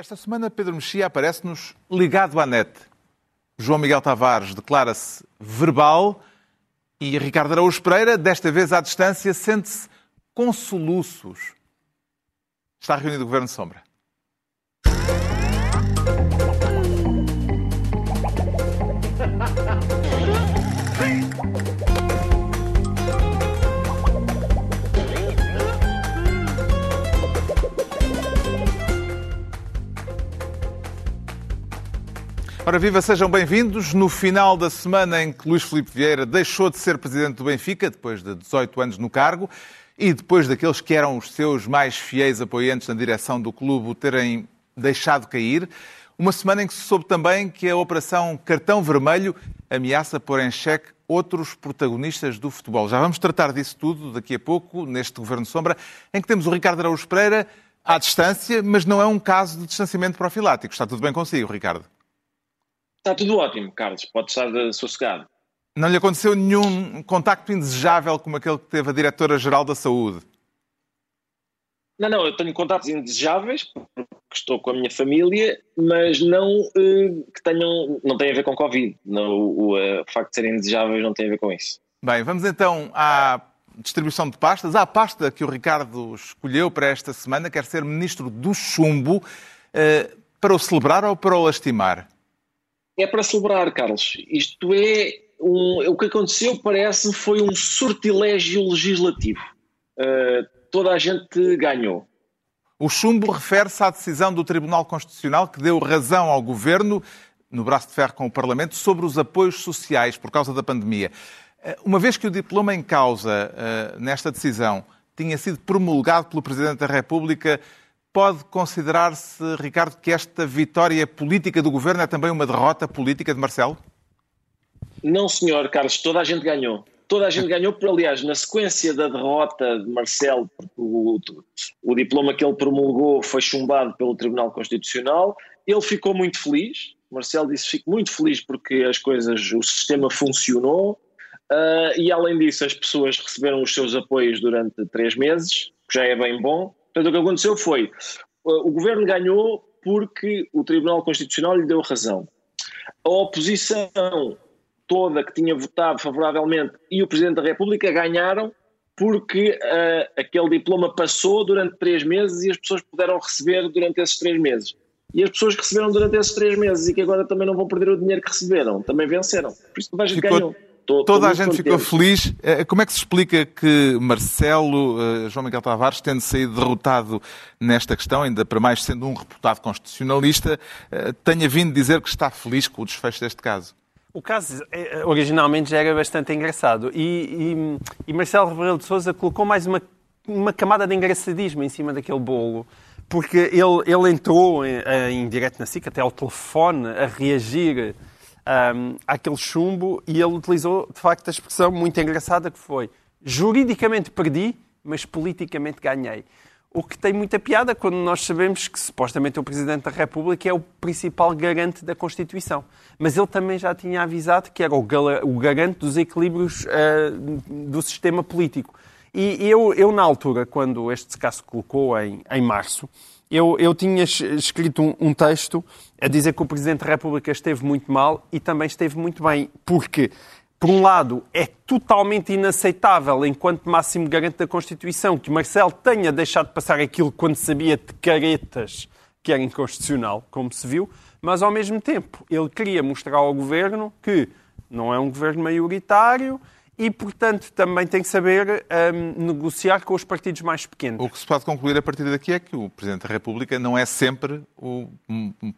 Esta semana Pedro Mexia aparece-nos ligado à net. João Miguel Tavares declara-se verbal e Ricardo Araújo Pereira, desta vez à distância, sente-se com soluços. Está reunido o Governo Sombra. Ora, viva, sejam bem-vindos. No final da semana em que Luís Filipe Vieira deixou de ser presidente do Benfica, depois de 18 anos no cargo, e depois daqueles que eram os seus mais fiéis apoiantes na direção do clube o terem deixado cair, uma semana em que se soube também que a Operação Cartão Vermelho ameaça pôr em xeque outros protagonistas do futebol. Já vamos tratar disso tudo daqui a pouco, neste Governo Sombra, em que temos o Ricardo Araújo Pereira à distância, mas não é um caso de distanciamento profilático. Está tudo bem consigo, Ricardo? Está tudo ótimo, Carlos. Pode estar sossegado. Não lhe aconteceu nenhum contacto indesejável como aquele que teve a Diretora-Geral da Saúde? Não, não, eu tenho contatos indesejáveis, porque estou com a minha família, mas não uh, que tenham, não tem a ver com Covid. Não, o, uh, o facto de serem indesejáveis não tem a ver com isso. Bem, vamos então à distribuição de pastas. A pasta que o Ricardo escolheu para esta semana quer ser Ministro do Chumbo. Para o celebrar ou para o lastimar? É para celebrar, Carlos. Isto é um, o que aconteceu parece foi um sortilégio legislativo. Uh, toda a gente ganhou. O chumbo refere-se à decisão do Tribunal Constitucional que deu razão ao Governo, no braço de ferro com o Parlamento, sobre os apoios sociais por causa da pandemia. Uh, uma vez que o diploma em causa uh, nesta decisão tinha sido promulgado pelo Presidente da República, Pode considerar-se, Ricardo, que esta vitória política do governo é também uma derrota política de Marcelo? Não, senhor Carlos, toda a gente ganhou. Toda a gente ganhou, por, aliás, na sequência da derrota de Marcelo, o, o diploma que ele promulgou foi chumbado pelo Tribunal Constitucional, ele ficou muito feliz. Marcelo disse: Fico muito feliz porque as coisas, o sistema funcionou. Uh, e além disso, as pessoas receberam os seus apoios durante três meses, que já é bem bom. Portanto, o que aconteceu foi, o governo ganhou porque o Tribunal Constitucional lhe deu razão. A oposição toda que tinha votado favoravelmente e o Presidente da República ganharam porque uh, aquele diploma passou durante três meses e as pessoas puderam receber durante esses três meses. E as pessoas que receberam durante esses três meses e que agora também não vão perder o dinheiro que receberam, também venceram. Por isso toda a gente Ficou... ganhou. Tô, Toda a gente contente. ficou feliz. Eh, como é que se explica que Marcelo, eh, João Miguel Tavares, tendo saído derrotado nesta questão, ainda para mais sendo um reputado constitucionalista, eh, tenha vindo dizer que está feliz com o desfecho deste caso? O caso originalmente já era bastante engraçado e, e, e Marcelo Rebelo de Sousa colocou mais uma, uma camada de engraçadismo em cima daquele bolo porque ele, ele entrou em, em direto na SIC, até ao telefone, a reagir um, àquele chumbo e ele utilizou, de facto, a expressão muito engraçada que foi juridicamente perdi, mas politicamente ganhei. O que tem muita piada quando nós sabemos que supostamente o Presidente da República é o principal garante da Constituição. Mas ele também já tinha avisado que era o, garante dos equilíbrios uh, do sistema político. E eu, eu, na altura, quando este caso colocou em, em março, eu, eu tinha escrito um, um, texto a dizer que o Presidente da República esteve muito mal e também esteve muito bem, porque, por um lado, é totalmente inaceitável, enquanto máximo garante da Constituição, que Marcelo tenha deixado de passar aquilo quando sabia de caretas que era inconstitucional, como se viu, mas, ao mesmo tempo, ele queria mostrar ao Governo que não é um governo maioritário, e, portanto, também tem que saber um, negociar com os partidos mais pequenos. O que se pode concluir a partir daqui é que o Presidente da República não é sempre o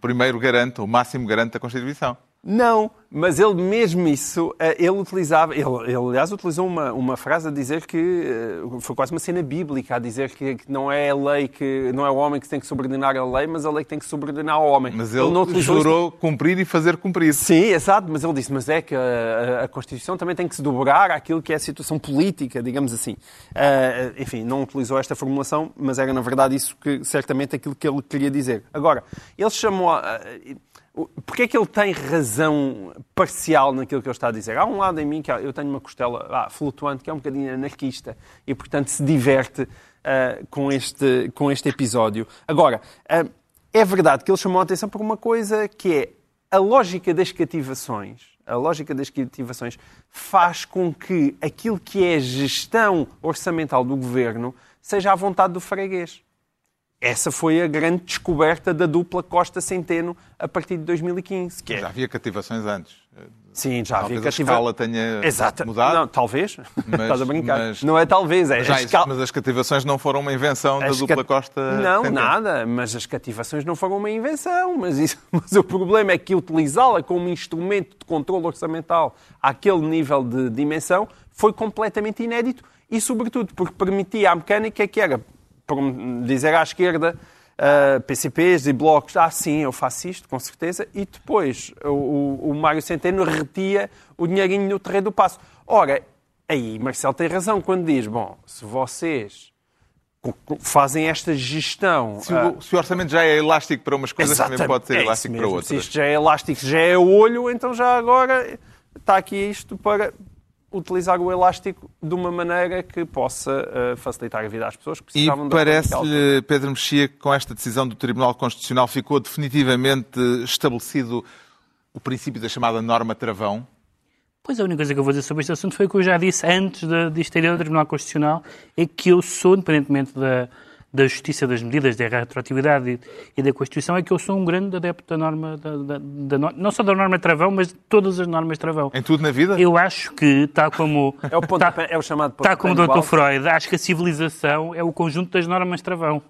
primeiro garante, o máximo garante da Constituição. Não, mas ele mesmo isso, eh, ele utilizava, ele, ele aliás utilizou uma, uma frase a dizer que eh, foi quase uma cena bíblica, a dizer que, que, não é a lei que não é o homem que tem que subordinar a lei, mas a lei que tem que subordinar ao homem. Mas ele, ele não jurou isso. cumprir e fazer cumprir. Sim, exato, mas ele disse, mas é que a, a, Constituição também tem que se dobrar àquilo que é a situação política, digamos assim. Uh, enfim, não utilizou esta formulação, mas era na verdade isso que certamente aquilo que ele queria dizer. Agora, ele chamou. Uh, Porquê é que ele tem razão parcial naquilo que ele está a dizer? Há um lado em mim que eu tenho uma costela ah, flutuante que é um bocadinho anarquista e, portanto, se diverte uh, com, este, com este episódio. Agora, uh, é verdade que ele chamou a atenção por uma coisa que é a lógica das cativações. A lógica das cativações faz com que aquilo que é gestão orçamental do governo seja à vontade do freguês. Essa foi a grande descoberta da dupla Costa Centeno a partir de 2015. Que é... Já havia cativações antes. Sim, já havia talvez cativações. a escala tenha Exato. mudado. Não, talvez. Mas, Estás a brincar. Mas, não é talvez. É já, escala... Mas as cativações não foram uma invenção da dupla Costa Não, Centeno. nada. Mas as cativações não foram uma invenção. Mas, isso... mas o problema é que utilizá-la como instrumento de controle orçamental àquele nível de dimensão foi completamente inédito e, sobretudo, porque permitia à mecânica que era por dizer à esquerda, uh, PCPs e blocos, ah, sim, eu faço isto, com certeza, e depois o, o Mário Centeno retia o dinheirinho no terreno do passo. Ora, aí Marcelo tem razão quando diz, bom, se vocês fazem esta gestão. Se o, uh, se o, orçamento já é elástico para umas coisas, também pode ser é elástico para outras. Se isto já é elástico, já é olho, então já agora está aqui isto para utilizar o elástico de uma maneira que possa uh, facilitar a vida às pessoas que precisavam e parece-lhe, Pedro Mexia, que com esta decisão do Tribunal Constitucional ficou definitivamente estabelecido o princípio da chamada norma travão? Pois a única coisa que eu vou dizer sobre este assunto foi o que eu já disse antes de, de isto ir ao Tribunal Constitucional, é que eu sou, independentemente da, da justiça das medidas da retroatividade e, da Constituição é que eu sou um grande adepto da norma, da, da, da, não só da norma travão, mas de todas as normas travão. Em tudo na vida? Eu acho que, tal como... é, o ponto, tá, é o chamado Tal como o Dr. Freud, acho que a civilização é o conjunto das normas travão.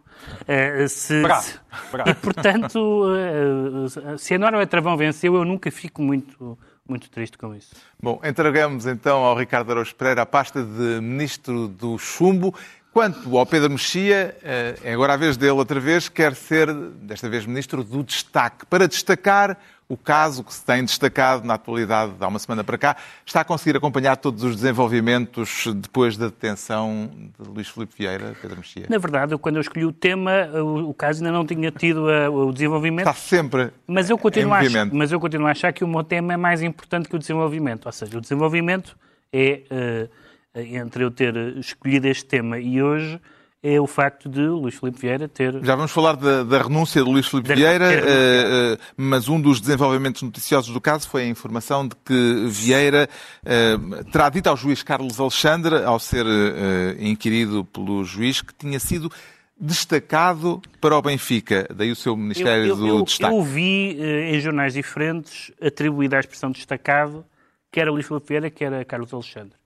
Uh, se, bravo, se, bravo. E, portanto, uh, se a norma travão venceu, eu nunca fico muito muito triste com isso. Bom, entregamos então ao Ricardo Araújo Pereira a pasta de Ministro do Chumbo. Quanto ao Pedro Mexia, eh, é agora a vez dele outra vez, quer ser, desta vez, Ministro do Destaque. Para destacar o caso que se tem destacado na atualidade, há uma semana para cá, está a conseguir acompanhar todos os desenvolvimentos depois da detenção de Luís Filipe Vieira, Pedro Mexia? Na verdade, quando eu escolhi o tema, o, caso ainda não tinha tido o desenvolvimento. Está sempre mas eu continuo em movimento. Mas eu continuo a achar que o meu tema é mais importante que o desenvolvimento. Ou seja, o desenvolvimento é... Uh, entre eu ter escolhido este tema e hoje é o facto de Luís Filipe Vieira ter. Já vamos falar da, da renúncia de Luís Filipe Vieira, uh, uh, mas um dos desenvolvimentos noticiosos do caso foi a informação de que Vieira uh, terá dito ao juiz Carlos Alexandre, ao ser inquirido pelo juiz, que tinha sido destacado para o Benfica, daí o seu Ministério eu, eu, do eu, Destaque. Eu vi em jornais diferentes atribuída a expressão destacado, quer a Luís Filipe Vieira, quer a Carlos Alexandre.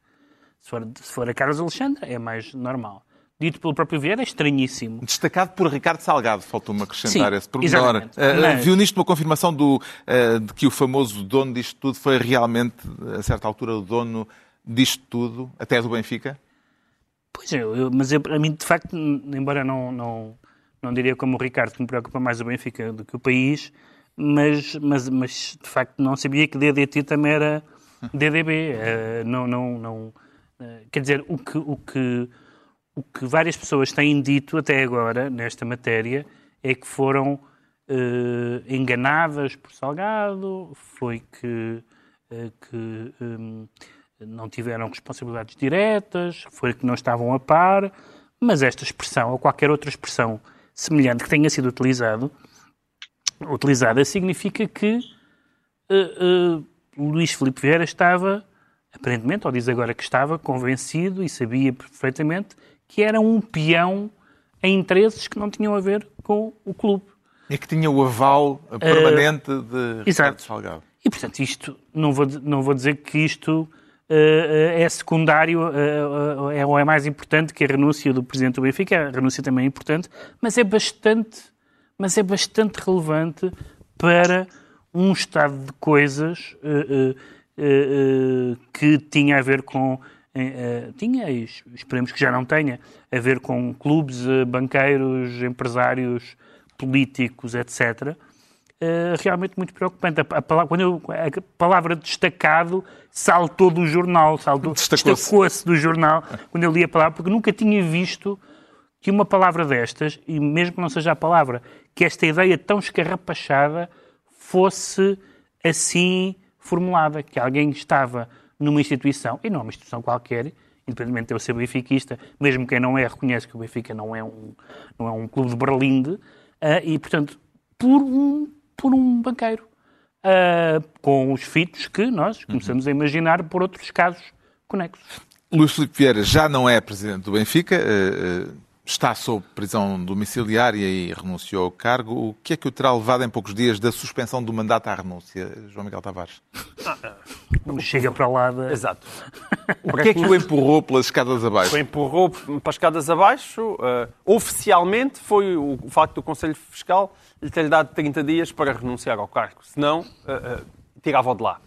Se for, se for a Carlos Alexandre, é mais normal. Dito pelo próprio Vieira, é estranhíssimo. Destacado por Ricardo Salgado, faltou-me acrescentar Sim, esse pormenor. Uh, Mas... Viu nisto uma confirmação do, uh, de que o famoso dono disto tudo foi realmente, a certa altura, o dono disto tudo, até do Benfica? Pois é, eu, mas eu, a mim, de facto, embora não, não, não diria como o Ricardo, que me preocupa mais o Benfica do que o país, mas, mas, mas de facto não sabia que DDT também era DDB. Uh, eh, não, não, não quer dizer, o que, o, que, o que várias pessoas têm dito até agora nesta matéria é que foram uh, enganadas por Salgado, foi que, uh, que um, não tiveram responsabilidades diretas, foi que não estavam a par, mas esta expressão, ou qualquer outra expressão semelhante que tenha sido utilizado, utilizada, significa que uh, Luís Filipe Vieira estava aparentemente, ou diz agora que estava convencido e sabia perfeitamente que era um peão em interesses que não tinham a ver com o clube. E que tinha o aval permanente uh, de Ricardo Salgado. E, portanto, isto, não vou, não vou dizer que isto uh, é secundário uh, é, ou é mais importante que a renúncia do Presidente do Benfica, a renúncia também é importante, mas é bastante, mas é bastante relevante para um estado de coisas eh, eh, que tinha a ver com. Eh, tinha, e esperemos que já não tenha, a ver com clubes, banqueiros, empresários, políticos, etc. realmente muito preocupante. A, palavra, quando eu, a palavra destacado saltou do jornal, destacou-se destacou do jornal quando eu li a palavra, porque nunca tinha visto que uma palavra destas, e mesmo que não seja a palavra, que esta ideia tão escarrapachada fosse assim formulada, que alguém estava numa instituição, e não é uma instituição qualquer, independentemente de eu ser benfiquista, mesmo quem não é reconhece que o Benfica não é um, não é um clube de Berlinde, uh, e, portanto, por um, por um banqueiro. Uh, com os fitos que nós começamos a imaginar por outros casos conexos. Luís Filipe Vieira já não é presidente do Benfica, uh, está sob prisão domiciliária e renunciou ao cargo. O que é que o terá levado em poucos dias da suspensão do mandato à renúncia, João Miguel Tavares? Não chega para lá da... Exato. O que é que o empurrou pelas escadas abaixo? O empurrou para as escadas abaixo. Uh, oficialmente foi o, o facto do Conselho Fiscal lhe ter dado 30 dias para renunciar ao cargo. Senão, uh, uh, tirava-o de lá.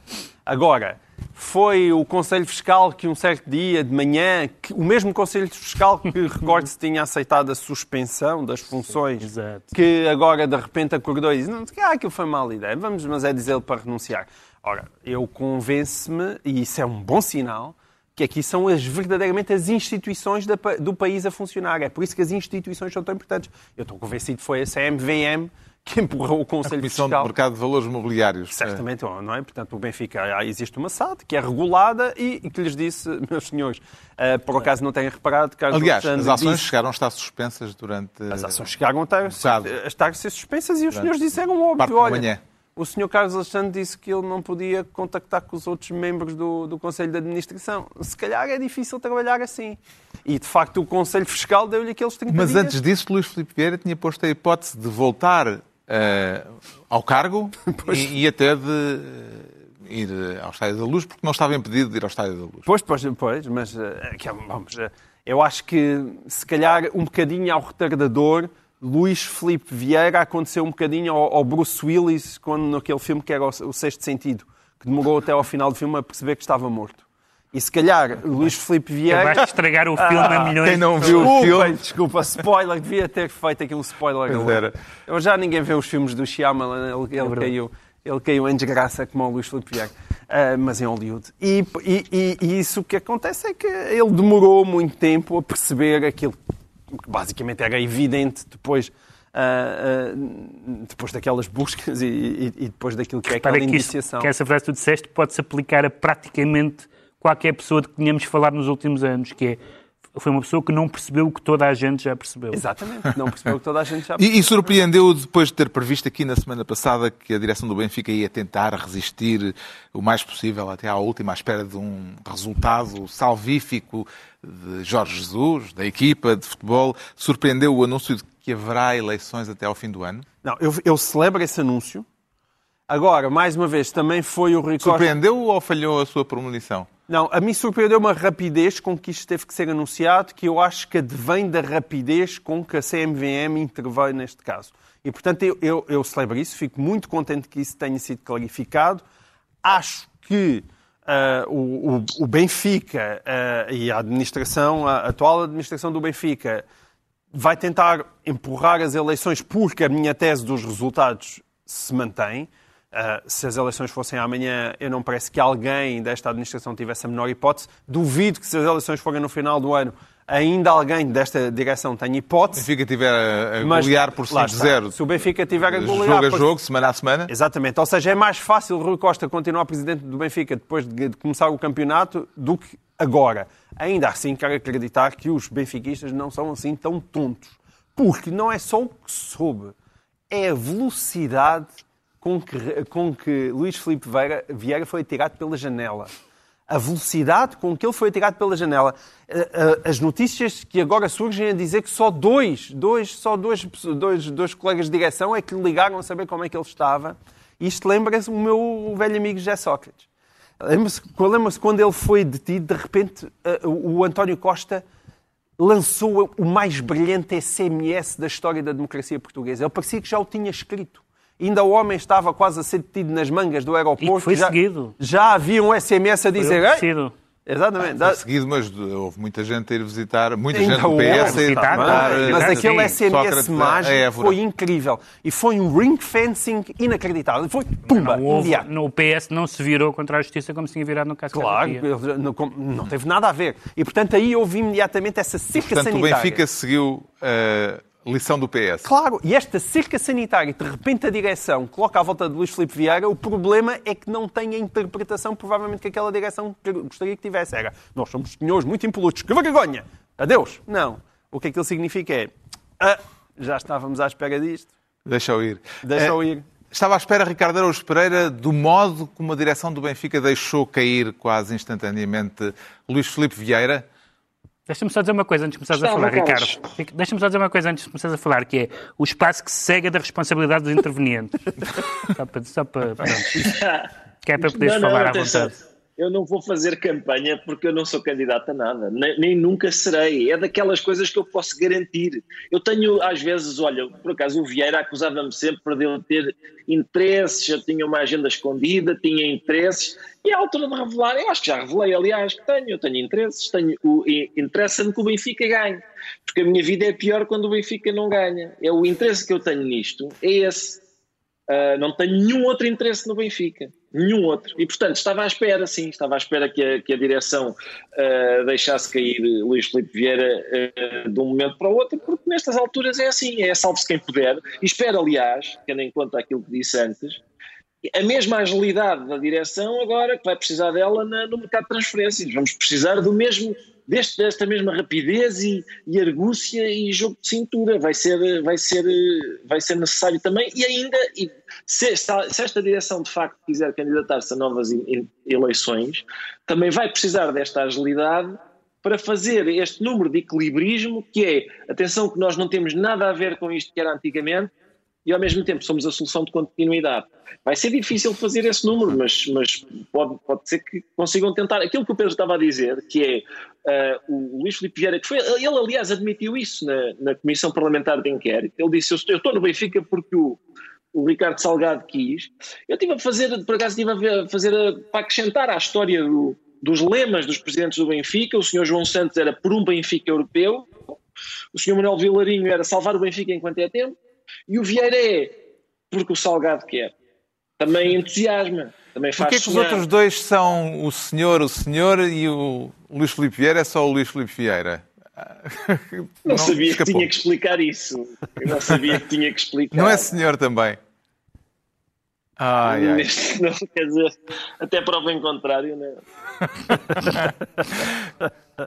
Agora, foi o Conselho Fiscal que um certo dia de manhã, o mesmo Conselho Fiscal que, recorde-se, tinha aceitado a suspensão das funções, Exato. que agora de repente acordou e disse, não, ah, aquilo foi mal ideia, vamos, mas é dizer-lhe para renunciar. Ora, eu convenço-me, e isso é um bom sinal, que aqui são as, verdadeiramente as instituições da, do país a funcionar. É por isso que as instituições são tão importantes. Eu estou convencido que foi a CMVM que empurrou o Conselho a Comissão Fiscal. de Mercado de Valores Mobiliários. Certamente, não é? Portanto, o Benfica, existe uma SAD que é regulada e, que lhes disse, meus senhores, uh, por acaso não têm reparado... Carlos Aliás, Alexandre as ações disse, chegaram a estar suspensas durante... As ações chegaram a estar, bocado. a estar a ser suspensas e os senhores disseram óbvio, olha... manhã. O senhor Carlos Alexandre disse que ele não podia contactar com os outros membros do, do Conselho de Administração. Se calhar é difícil trabalhar assim. E, de facto, o Conselho Fiscal deu-lhe aqueles 30 Mas dias. antes disso, Luís Filipe Vieira tinha posto a hipótese de voltar eh, ao cargo e, e até de eh, ir eh, ao Estádio da Luz, porque não estava impedido de ir ao Estádio da Luz. Pois, pois, pois, mas é- vamos, eu acho que se calhar um bocadinho ao retardador, Luís Filipe Vieira aconteceu um bocadinho ao, ao Bruce Willis quando naquele filme que era o, o Sexto Sentido, que demorou até ao final do filme a perceber que estava morto. E se calhar Luís Filipe Vieira. Acabaste de estragar o filme a milhões Quem não viu o Desculpa, filme... desculpa, spoiler, devia ter feito aqui um spoiler. Pois agora. era. Eu já ninguém vê os filmes do Shyamalan, ele, ele verdade. caiu, ele caiu em desgraça como o Luís Filipe Vieira, Ah, mas em Hollywood. E, e- e- e isso que acontece é que ele demorou muito tempo a perceber aquilo que basicamente era evidente depois, ah, ah, depois daquelas buscas e, e- e depois daquilo que é aquela Para que, isso, iniciação. que essa frase que tu disseste pode-se aplicar a praticamente qualquer pessoa de que tenhamos falado nos últimos anos, que é, foi uma pessoa que não percebeu o que toda a gente já percebeu. Exatamente, não percebeu que toda a gente já E, e surpreendeu depois de ter previsto aqui na semana passada que a direção do Benfica ia tentar resistir o mais possível até à última, à espera de um resultado salvífico de Jorge Jesus, da equipa de futebol. Surpreendeu o anúncio de que haverá eleições até ao fim do ano? Não, eu, eu celebro esse anúncio. Agora, mais uma vez, também foi o Rui Costa... Surpreendeu ou falhou a sua premonição? Não, a mim surpreendeu uma rapidez com que isto teve que ser anunciado, que eu acho que advém da rapidez com que a CMVM interveio neste caso. E, portanto, eu, eu, eu celebro isso, fico muito contente que isso tenha sido clarificado. Acho que ah, o, o- o Benfica ah, e a administração, a atual administração do Benfica, vai tentar empurrar as eleições porque a minha tese dos resultados se mantém. Uh, se as eleições fossem amanhã, eu não parece que alguém desta administração tivesse a menor hipótese. Duvido que se as eleições forem no final do ano, ainda alguém desta direção tenha O hipótese. Benfica tiver a, golear por lá está. 5-0, Se o Benfica tiver a golear... jogo a por- jogo, semana a semana, Exatamente. Ou seja, é mais fácil Rui Costa continuar presidente do Benfica depois de de começar o campeonato do que agora. Ainda assim, quero acreditar que os benfiquistas não são assim tão tontos. Porque não é só o que soube, é a velocidade com que, com que Luís Filipe Vieira, foi atirado pela janela. A velocidade com que ele foi atirado pela janela. Eh, eh, As notícias que agora surgem a dizer que só dois, dois, só dois, dois, dois colegas de direção é que ligaram a saber como é que ele estava. Isto lembra-se o meu velho amigo José Sócrates. Lembra-se lembra quando ele foi detido, de repente eh, o António Costa lançou o mais brilhante SMS da história da democracia portuguesa. Ele parecia que já o tinha escrito. Ainda o homem estava quase a ser detido nas mangas do aeroporto. E foi já, seguido. Já havia um SMS a dizer... Exatamente. foi seguido, mas houve muita gente a ir visitar, muita Ainda gente do PS a ir visitar, mas- eh, Mas Sim, aquele SMS Sócrates a- a mágico foi incrível. E foi um ring fencing inacreditável. Foi pumba, Não houve, no, o PS não se virou contra a justiça como se tinha virado no caso Claro, não, não teve nada a ver. E, portanto, aí houve imediatamente essa cerca Portanto, o sanitária. Benfica seguiu a lição do PS. Claro, e esta cerca sanitária, de repente a direção coloca à volta de Luís Filipe Vieira, o problema é que não tem a interpretação, provavelmente, que aquela direção gostaria que tivesse. Era, nós somos senhores muito impolutos, que vergonha! Adeus! Não. O que aquilo significa é, ah, já estávamos à espera disto. Deixa-o ir. Deixa-o Eh, ir. Estava à espera, Ricardo Araújo Pereira, do modo como a direção do Benfica deixou cair quase instantaneamente Luís Filipe Vieira. Deixa-me só dizer uma coisa antes de começares a falar, Carlos. Ricardo. Ric- Deixa-me só dizer uma coisa antes de começares a falar, que é o espaço que se segue da responsabilidade dos intervenientes. só para, só para. Que é para poderes Não, não, falar à atenção. vontade. Eu não vou fazer campanha porque eu não sou candidato a nada, nem, nem nunca serei. É daquelas coisas que eu posso garantir. Eu tenho, às vezes, olha, por acaso o Vieira acusava-me sempre de eu ter interesses, eu tinha uma agenda escondida, tinha interesses, e a altura de revelar, eu acho que já revelei, aliás, que tenho, eu tenho interesses, tenho, o, interessa-me que o Benfica ganhe, porque a minha vida é pior quando o Benfica não ganha. É o interesse que eu tenho nisto, é esse. Uh, não tenho nenhum outro interesse no Benfica. Nenhum outro. E, portanto, estava à espera, sim, estava à espera que a, que a direção uh, deixasse cair Luís Filipe Vieira uh, de um momento para o outro, porque nestas alturas é assim, é salve-se quem puder. E espero, aliás, tendo em conta aquilo que disse antes, a mesma agilidade da direção agora que vai precisar dela na- no mercado de transferências. Vamos precisar do mesmo, deste, desta mesma rapidez e, e argúcia e jogo de cintura. Vai ser, vai ser, vai ser necessário também. E ainda, e se, esta, se esta direção de facto quiser candidatar-se a novas eleições, também vai precisar desta agilidade para fazer este número de equilibrismo que é, atenção que nós não temos nada a ver com isto que era antigamente, e ao mesmo tempo somos a solução de continuidade. Vai ser difícil fazer esse número, mas, mas pode, pode ser que consigam tentar. Aquilo que o Pedro estava a dizer, que é ah, o Luís Filipe Vieira, que foi, ele aliás admitiu isso na, na Comissão Parlamentar de Inquérito, ele disse, eu estou no Benfica porque o, o Ricardo Salgado quis. Eu estive a fazer, por acaso estive a ver- a fazer, a- para acrescentar à história do- dos lemas dos presidentes do Benfica, o senhor João Santos era por um Benfica europeu, o senhor Manuel Vilarinho era salvar o Benfica enquanto é tempo, e o Vieira é porque o Salgado quer. Também entusiasma, também faz Porquê que os outros dois são o senhor, o senhor e o Luís Filipe Vieira é só o Luís Filipe Vieira? Não, sabia que escapou. tinha que explicar isso. Eu não sabia que tinha que explicar. Não é senhor também? Ai, ai. Não, quer dizer, até prova em contrário, não é?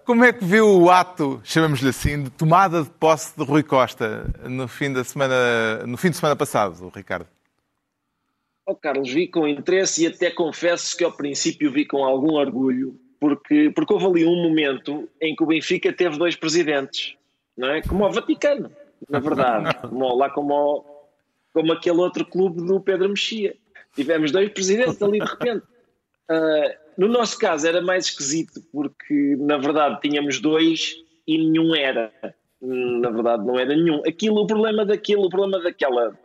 Como é que viu o ato, chamamos-lhe assim, de tomada de posse de Rui Costa no fim, da semana, no fim de semana passado, Ricardo? Oh, Carlos, vi com interesse e até confesso que ao princípio vi com algum orgulho, porque, porque houve ali um momento em que o Benfica teve dois presidentes, não é? Como o Vaticano, na verdade. Como, lá como, o- como aquele outro clube do Pedro Mexia. Tivemos dois presidentes ali de repente. Ah, no nosso caso era mais esquisito, porque na verdade tínhamos dois e nenhum era. Na verdade não era nenhum. Aquilo, o problema daquilo, o problema daquela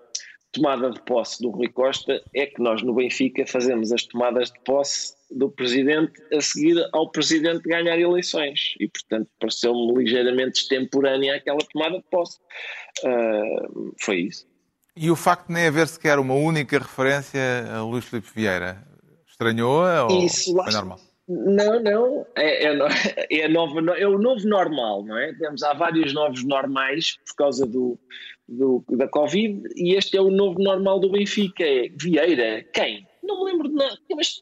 tomada de posse do Rui Costa é que nós no Benfica fazemos as tomadas de posse do presidente a seguir ao presidente ganhar eleições e portanto pareceu-me ligeiramente extemporânea aquela tomada de posse. Ah, foi isso. E o facto de nem haver sequer uma única referência a Luís Filipe Vieira, estranhou-a ou Isso foi normal? Não, não, é, é, é, a nova, no- é o novo normal, não é? Temos, há vários novos normais por causa do, do- da Covid e este é o novo normal do Benfica. É Vieira, quem? Não me lembro de nada. Mas,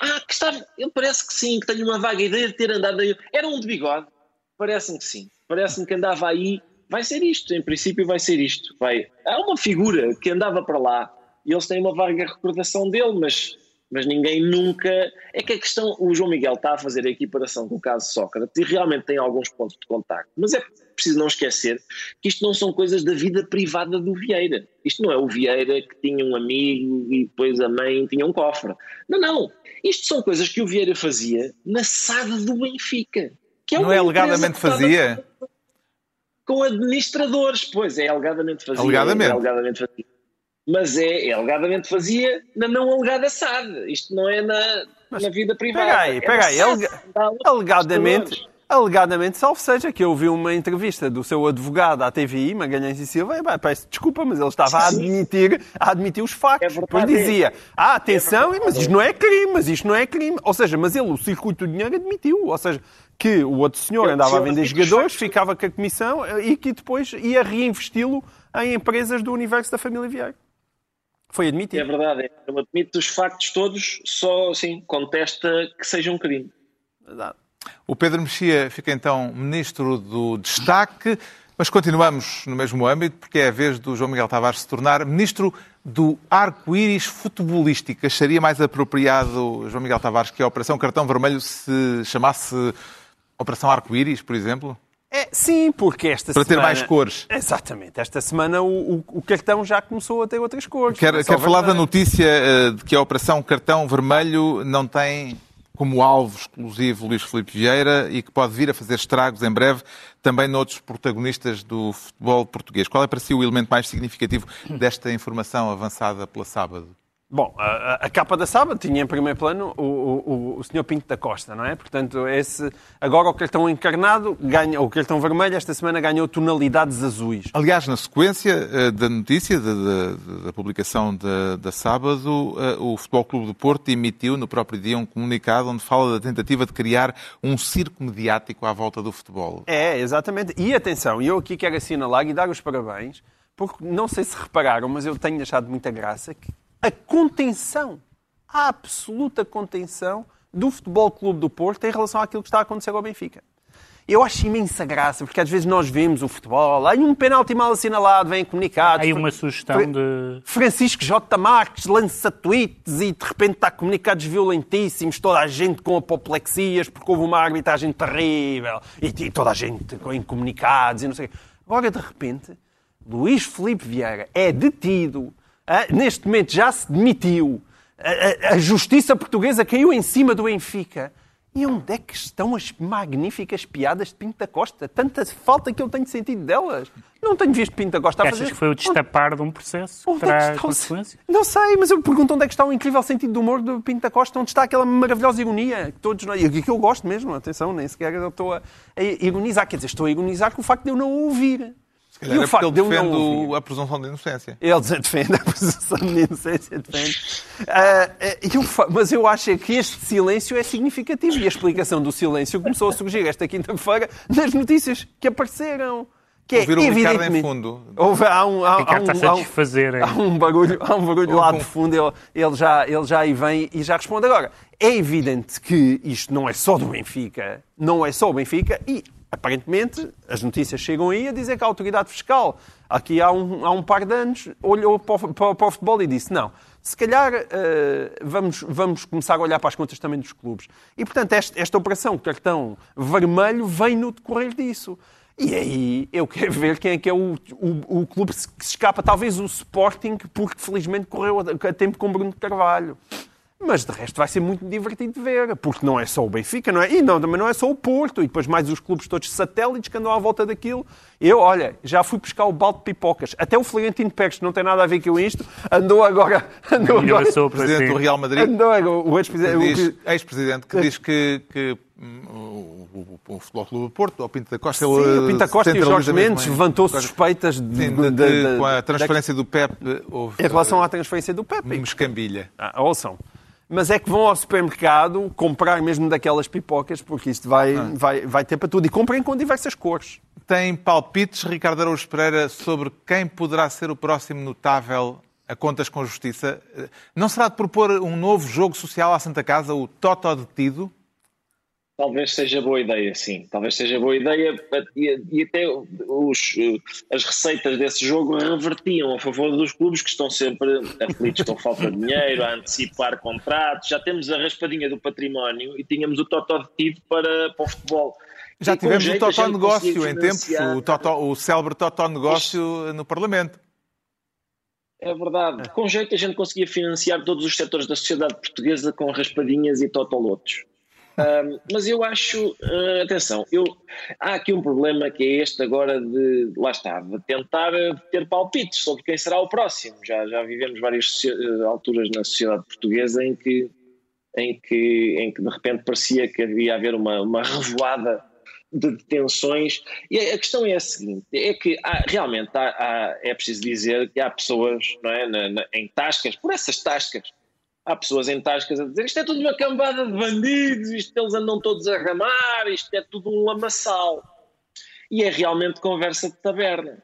ah, que estava, eu parece que sim, que tenho uma vaga ideia de ter andado aí. Era um de bigode? Parece-me que sim. Parece-me que andava aí. Vai ser isto, em princípio vai ser isto. Vai. Há uma figura que andava para lá e eles têm uma vaga recordação dele, mas mas ninguém nunca. É que a questão, o João Miguel está a fazer a equiparação com o caso Sócrates e realmente tem alguns pontos de contacto, mas é preciso não esquecer que isto não são coisas da vida privada do Vieira. Isto não é o Vieira que tinha um amigo e depois a mãe tinha um cofre. Não, não. Isto são coisas que o Vieira fazia na SAD do Benfica. Que é Não é alegadamente fazia? Com administradores, pois é, alegadamente fazia. Alegadamente. É alegadamente fazia. Mas é, é alegadamente fazia na não alegada SAD. Isto não é na, na vida privada. Pega aí, é pega aí. Alega- Alegadamente, alegadamente, salvo seja, que eu vi uma entrevista do seu advogado à TVI, Magalhães e Silva, e pá, peço desculpa, mas ele estava a admitir, a admitir os factos. É verdade, Depois dizia, ah, atenção, É mas isto não é crime, mas isto não é crime. Ou seja, mas ele, o circuito do dinheiro, admitiu. Ou seja, que o outro senhor andava a vender jogadores, ficava com a comissão eh, e que depois ia reinvesti-lo em empresas do universo da família Vieira. Foi É admitido. verdade. Eu admito os factos todos, só assim, contesta que seja um crime. Verdade. O Pedro Mexia fica então ministro do Destaque. Mas continuamos no mesmo âmbito, porque é a vez do João Miguel Tavares se tornar ministro do arco-íris futebolístico. Acharia mais apropriado, João Miguel Tavares, que a Operação Cartão Vermelho se chamasse Operação Arco-íris, por exemplo? É, sim, porque esta Para semana... ter mais cores. Exatamente. Esta semana o, o, o cartão já começou a ter outras cores. Quer, Não é falar da notícia eh, de que a Operação Cartão Vermelho não tem como alvo exclusivo Luís Filipe Vieira e que pode vir a fazer estragos em breve também noutros protagonistas do futebol português. Qual é para si o elemento mais significativo desta informação avançada pela sábado? Bom, a, a- capa da sábado tinha em primeiro plano o, o, o Sr. Pinto da Costa, não é? Portanto, esse, agora o cartão encarnado, ganha, o cartão vermelho, esta semana ganhou tonalidades azuis. Aliás, na sequência eh, da notícia, da, da- da publicação da, da sábado, eh, o Futebol Clube do Porto emitiu no próprio dia um comunicado onde fala da tentativa de criar um circo mediático à volta do futebol. É, exatamente. E atenção, eu aqui quero assinalar e dar os parabéns, porque não sei se repararam, mas eu tenho achado muita graça que a contenção, a absoluta contenção do Futebol Clube do Porto em relação àquilo que está a acontecer ao Benfica. Eu acho imensa graça, porque às vezes nós vemos o futebol, há um penalti mal assinalado, vem comunicado. Há aí uma sugestão de. Francisco J. Marques lança tweets e de repente está comunicados violentíssimos, toda a gente com apoplexias porque houve uma arbitragem terrível e, e toda a gente com incomunicados e não sei o quê. Agora, de repente, Luís Filipe Vieira é detido, neste momento já se demitiu, a, a- a justiça portuguesa caiu em cima do Benfica. E onde é que estão as magníficas piadas de Pinto da Costa? Tanta falta que eu tenho sentido delas. Não tenho visto Pinto da Costa a Achas fazer... que foi o destapar de um processo que Onde é que consequências? Não sei, mas eu pergunto onde é que está o incrível sentido do humor do Pinto da Costa, onde está aquela maravilhosa ironia que todos nós, e que eu gosto mesmo, atenção, nem sequer eu estou a, a ironizar, quer dizer, estou a ironizar com o facto de eu não ouvir. Se calhar E o é facto ele de eu defende não ouvir. a presunção de inocência. Ele defende a presunção de inocência, defende. Eu fa- mas eu acho é que este silêncio é significativo e a explicação do silêncio começou a surgir esta quinta-feira nas notícias que apareceram. Que é, Ouviram o Ricardo em fundo. Houve, há um, há, há Ricardo um, há um- desfazer, há um barulho, há um barulho lá de fundo, ele, ele, já, ele já aí vem e já responde. Agora, é evidente que isto não é só do Benfica, não é só o Benfica e, aparentemente, as notícias chegam aí a dizer que a autoridade fiscal, aqui há um, há um par de anos, olhou para o, para- para o futebol e disse, não, se calhar eh, vamos, vamos começar a olhar para as contas também dos clubes. E, portanto, esta, esta operação cartão vermelho vem no decorrer disso. E aí eu quero ver quem é que é o, o, o clube que se escapa. Talvez o Sporting, porque felizmente correu a, a tempo com Bruno Carvalho. Mas de resto vai ser muito divertido de ver, porque não é só o Benfica, não é? E não, também não é só o Porto, e depois mais os clubes todos satélites que andam à volta daquilo. Eu, olha, já fui buscar o balde de pipocas. Até o Florentino Pérez, que não tem nada a ver com isto, andou agora. Andou agora. Engraçou para Presidente si. do Real Madrid, Andou agora. O ex-presidente. o diz- que- ex-presidente, que diz que, que, hum, o, o- o Futebol Clube do Porto, o Pinto da Costa... Sim, ele, o Pinta Costa e o Jorge Mendes levantou suspeitas de, de- de- de- de- de- com a da- transferência do Pep houve Em relação à transferência do Pepe. uma escambilha. Ah, ouçam. Mas é que vão ao supermercado comprar mesmo daquelas pipocas, porque isto vai, vai, vai ter para tudo. E comprem com diversas cores. Tem palpites, Ricardo Araújo Pereira, sobre quem poderá ser o próximo notável a contas com justiça? Não será de propor um novo jogo social à Santa Casa, o Totó detido? Talvez seja boa ideia, sim. Talvez seja boa ideia e, e até os, as receitas desse jogo revertiam a favor dos clubes que estão sempre aflitos com falta de dinheiro, a antecipar contratos. Já temos a raspadinha do património e tínhamos o Totó detido para, para o futebol. Já E tivemos o jeito a Totó Negócio em tempos, o, totó, o célebre Totó Negócio no Parlamento. É verdade. Com jeito a gente conseguia financiar todos os setores da sociedade portuguesa com raspadinhas e totolotos. Ahm, mas eu acho, ah, atenção, eu, há aqui um problema que é este agora de, lá está, de tentar ter palpites sobre quem será o próximo. Já, já vivemos várias ah, alturas na sociedade portuguesa em que, em, que, em que de repente parecia que havia haver uma, uma revoada de detenções. E a questão é a seguinte: é que há- realmente há- há- é preciso dizer que há pessoas não é, na- na- em tascas, por essas tascas, há pessoas em tascas a dizer isto é tudo uma cambada de bandidos, isto eles andam todos a ramar, isto é tudo um lamaçal. E é realmente conversa de taberna.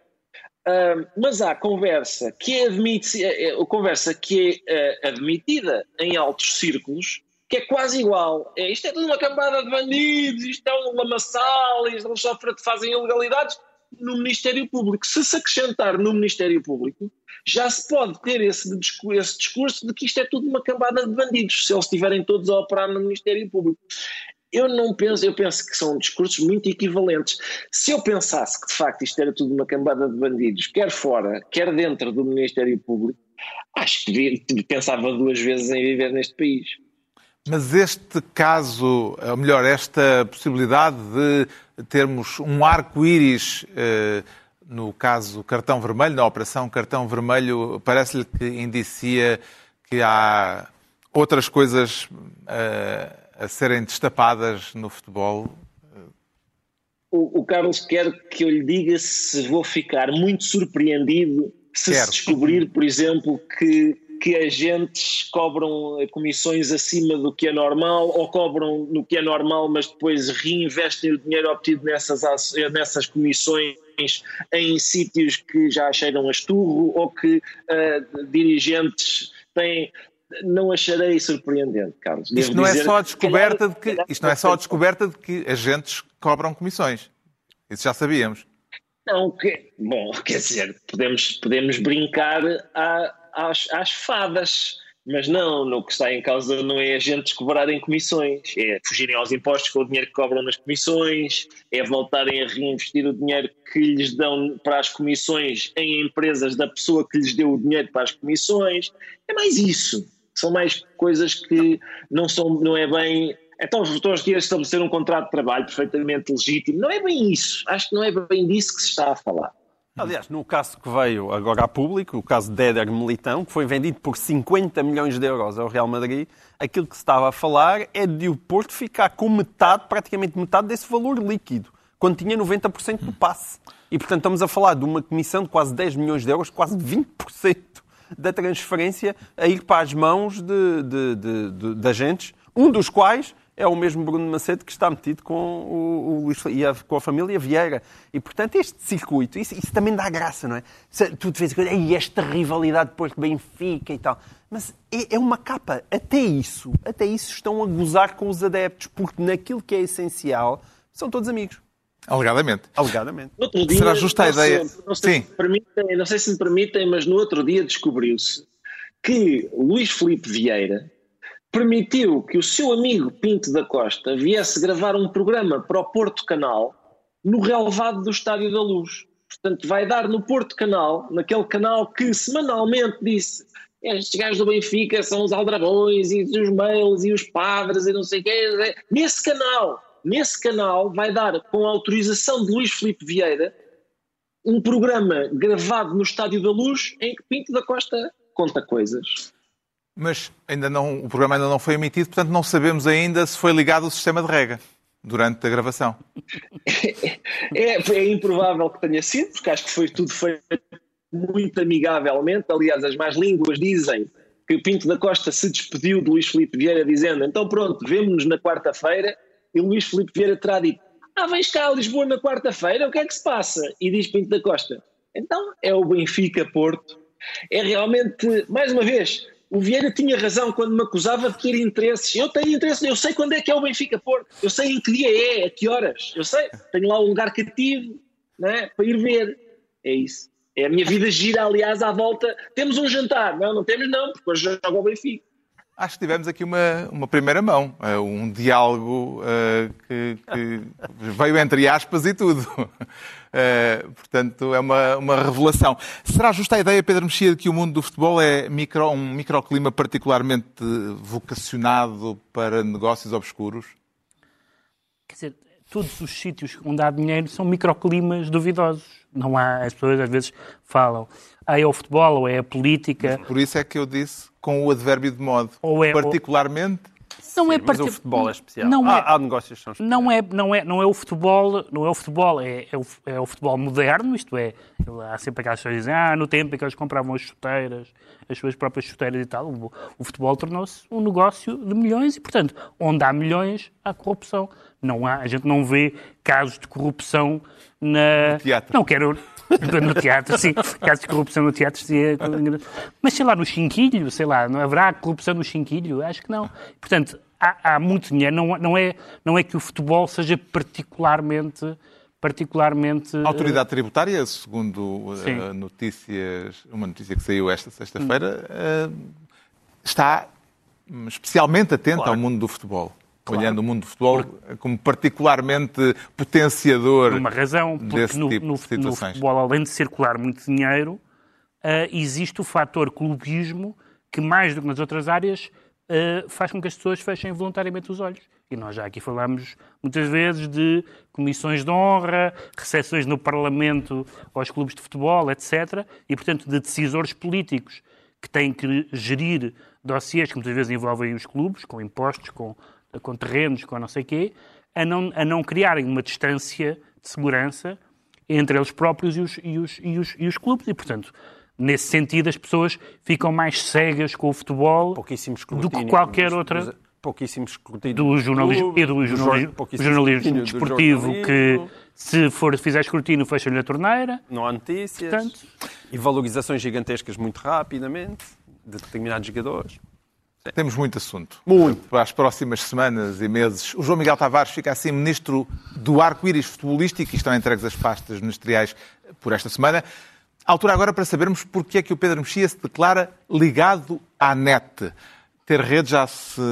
Ah, mas há conversa que é, admiti- é- é- conversa que é ah, admitida em altos círculos que é quase igual. É, isto é tudo uma cambada de bandidos, isto é um lamaçal, isto eles fazem ilegalidades. no Ministério Público. Se se acrescentar no Ministério Público, já se pode ter esse, esse discurso de que isto é tudo uma cambada de bandidos, se eles estiverem todos a operar no Ministério Público. Eu não penso, eu penso que são discursos muito equivalentes. Se eu pensasse que de facto isto era tudo uma cambada de bandidos, quer fora, quer dentro do Ministério Público, acho que pensava duas vezes em viver neste país. Mas este caso, ou melhor, esta possibilidade de termos um arco-íris eh, no caso Cartão Vermelho, na Operação Cartão Vermelho, parece-lhe que indicia que há outras coisas uh, a serem destapadas no futebol? O, o, Carlos quer que eu lhe diga se vou ficar muito surpreendido se, se descobrir, por exemplo, que, que agentes cobram comissões acima do que é normal ou cobram no que é normal, mas depois reinvestem o dinheiro obtido nessas, nessas comissões em sítios que já cheiram a esturro ou que uh, dirigentes têm não acharei surpreendente, Carlos. isto não, é só a descoberta de que, isto não é só a descoberta de que agentes cobram comissões. Isso já sabíamos. Não, que, bom, quer dizer, podemos, podemos brincar à, às, às fadas. Mas não, no que está em causa não é agentes cobrarem comissões, é fugirem aos impostos com o dinheiro que cobram nas comissões, é voltarem a reinvestir o dinheiro que lhes dão para as comissões em empresas da pessoa que lhes deu o dinheiro para as comissões. É mais isso. São mais coisas que não são, não é bem. Então estou aqui a estabelecer um contrato de trabalho perfeitamente legítimo. Não é bem isso. Acho que não é bem disso que se está a falar. Aliás, no caso que veio agora a público, o caso de Éder Militão, que foi vendido por 50 milhões de euros ao Real Madrid, aquilo que se estava a falar é de o Porto ficar com metade, praticamente metade desse valor líquido, quando tinha 90% do passe. E, portanto, estamos a falar de uma comissão de quase 10 milhões de euros, quase 20% da transferência a ir para as mãos de, de, de, de, de agentes, um dos quais é o mesmo Bruno Macedo que está metido com, o, o Luís, e a, com a família Vieira. E, portanto, este circuito, isso, isso também dá graça, não é? Tu de vez em quando, e esta rivalidade depois de Benfica e tal. Mas é, é, uma capa. Até isso, até isso estão a gozar com os adeptos, porque naquilo que é essencial, são todos amigos. Alegadamente. Alegadamente. Dia, Será justa a ideia? Não sei, Sim. Permitem, não sei se me permitem, mas no outro dia descobriu-se que Luís Felipe Vieira permitiu que o seu amigo Pinto da Costa viesse gravar um programa para o Porto Canal no relevado do Estádio da Luz. Portanto, vai dar no Porto Canal, naquele canal que semanalmente disse estes gajos do Benfica são os aldrabões e os mails e os padres e não sei o quê. Nesse canal, nesse canal vai dar, com a autorização de Luís Filipe Vieira, um programa gravado no Estádio da Luz em que Pinto da Costa conta coisas. Mas ainda não, o programa ainda não foi emitido, portanto não sabemos ainda se foi ligado ao sistema de rega durante a gravação. É, é, improvável que tenha sido, porque acho que foi tudo feito muito amigavelmente. Aliás, as más línguas dizem que Pinto da Costa se despediu de Luís Filipe Vieira dizendo então pronto, vemo-nos na quarta-feira e Luís Filipe Vieira terá dito ah, vens cá a Lisboa na quarta-feira, o que é que se passa? E diz Pinto da Costa, então é o Benfica Porto. É realmente, mais uma vez, o Vieira tinha razão quando me acusava de ter interesses. Eu tenho interesse, eu sei quando é que é o Benfica Porto, eu sei em que dia é, a que horas, eu sei, tenho lá um lugar cativo né, para ir ver. É isso. É a minha vida gira, aliás, à volta. Temos um jantar? Não, não temos, não, porque hoje joga o Benfica. Acho que tivemos aqui uma, uma primeira mão, uh, um diálogo uh, que, que, veio entre aspas e tudo. Uh, portanto, é uma, uma revelação. Será justa a ideia, Pedro Mexia, de que o mundo do futebol é micro, um microclima particularmente vocacionado para negócios obscuros? Quer dizer, todos os sítios onde há dinheiro são microclimas duvidosos. Não há, as pessoas às vezes falam, ah, é o futebol ou é a política. Mas por isso é que eu disse com o advérbio de modo. Ou é, particularmente. Não é Sim, é o futebol é especial. Não há, é, há negócios que são especiais. Não é, não é, não é o futebol, não é o futebol, é, é, o, é o futebol moderno, isto é, há sempre aquelas pessoas que dizem, ah, no tempo em que eles compravam as chuteiras, as suas próprias chuteiras e tal, o, o futebol tornou-se um negócio de milhões e, portanto, onde há milhões, há corrupção. Não há, a gente não vê casos de corrupção na... No teatro. Não quero no teatro, sim. Casos de corrupção no teatro, sim. Mas sei lá, no chinquilho, sei lá, não haverá corrupção no chinquilho? Acho que não. Portanto, há, há muito dinheiro. Não, não, é, não é que o futebol seja particularmente particularmente... A autoridade tributária, segundo uh, notícias, uma notícia que saiu esta sexta-feira, uh, está especialmente atenta claro. ao mundo do futebol. Claro. Olhando o mundo do futebol como particularmente potenciador. Por uma razão, porque no, tipo no, no, futebol, além de circular muito dinheiro, uh, existe o fator clubismo que, mais do que nas outras áreas, uh, faz com que as pessoas fechem voluntariamente os olhos. E nós já aqui falámos muitas vezes de comissões de honra, recepções no Parlamento aos clubes de futebol, etc. E, portanto, de decisores políticos que têm que gerir dossiês que muitas vezes envolvem os clubes, com impostos, com com terrenos, com não sei o quê, a não, a não criarem uma distância de segurança entre eles próprios e os, e, os, e, os, e os clubes. E, portanto, nesse sentido, as pessoas ficam mais cegas com o futebol do que qualquer outra. Pouquíssimo escrutínio. Do jornalismo e do jornalismo, jornalismo desportivo que, se for fizer escrutínio, fecha-lhe a torneira. Não há notícias. Portanto... E valorizações gigantescas muito rapidamente de determinados jogadores. Temos muito assunto. Muito. Para as próximas semanas e meses. O João Miguel Tavares fica assim ministro do arco-íris futebolístico e estão entregues as pastas ministeriais por esta semana. A altura agora para sabermos porque é que o Pedro Mexia se declara ligado à net. Ter rede já se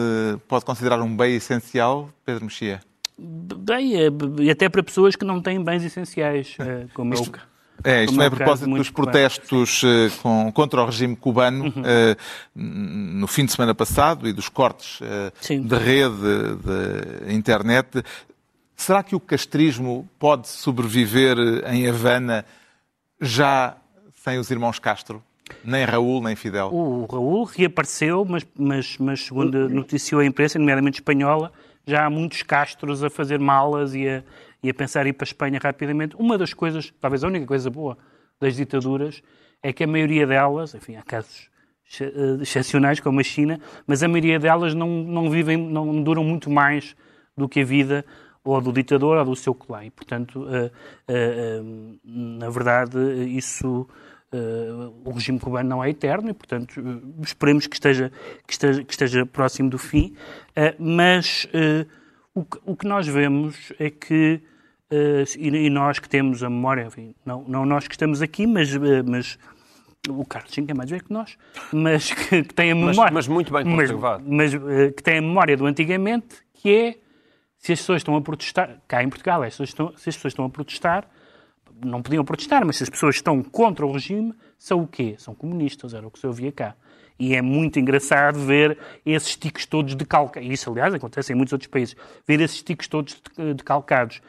pode considerar um bem essencial, Pedro Mexia? Bem, e até para pessoas que não têm bens essenciais, eh, como Isto... é o é, isto é a propósito dos protestos uh, com, contra o regime cubano uhum. uh, no fim de semana passado e dos cortes uh, de rede de internet. Será que o castrismo pode sobreviver em Havana já sem os irmãos Castro? Nem Raul, nem Fidel? O Raul reapareceu, mas, mas, mas segundo noticiou a imprensa, nomeadamente espanhola, já há muitos Castros a fazer malas e a, e a pensar em ir para a Espanha rapidamente. Uma das coisas, talvez a única coisa boa das ditaduras, é que a maioria delas, enfim, há casos eh, excepcionais como a China, mas a maioria delas não, não vivem, não duram muito mais do que a vida ou do ditador ou do seu clã. E, portanto, uh, uh, na verdade, isso o regime cubano não é eterno e, portanto, esperemos que esteja, que esteja, que esteja próximo do fim. mas o que, nós vemos é que e, nós que temos a memória, enfim, não, não nós que estamos aqui, mas, uh, mas o Carlos Cinco é mais velho que nós, mas que, que tem a memória. Mas, mas muito bem conservado. Mas, mas uh, que tem a memória do antigamente, que é se as pessoas estão a protestar, cá em Portugal, as estão, se as pessoas estão a protestar, não podiam protestar, mas se as pessoas estão contra o regime, são o quê? São comunistas, era o que se ouvia cá. E é muito engraçado ver esses tiques todos decalcados. Isso, aliás, acontece em muitos outros países. Ver esses tiques todos decalcados